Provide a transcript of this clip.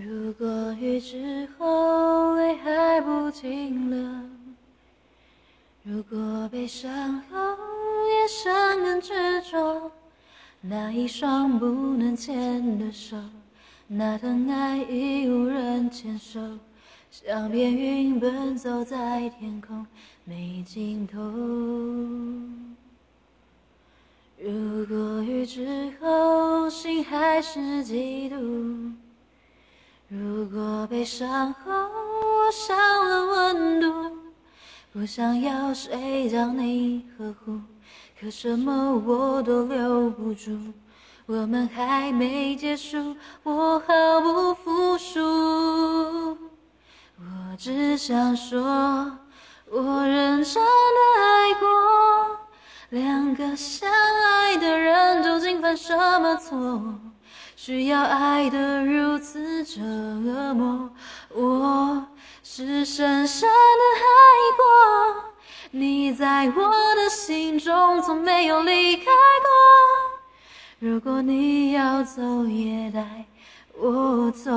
如果雨之后泪还不停了，如果悲伤后眼神更执着，那一双不能牵的手，那疼爱已无人牵手，像片云奔走在天空没尽头。如果雨之后心还是嫉妒。如果悲伤后我少了温度，不想要谁将你呵护，可什么我都留不住。我们还没结束，我毫不服输。我只想说，我认真的爱过。两个相爱的人究竟犯什么错？需要爱的人这恶魔，我是深深的爱过，你在我的心中从没有离开过。如果你要走，也带我走。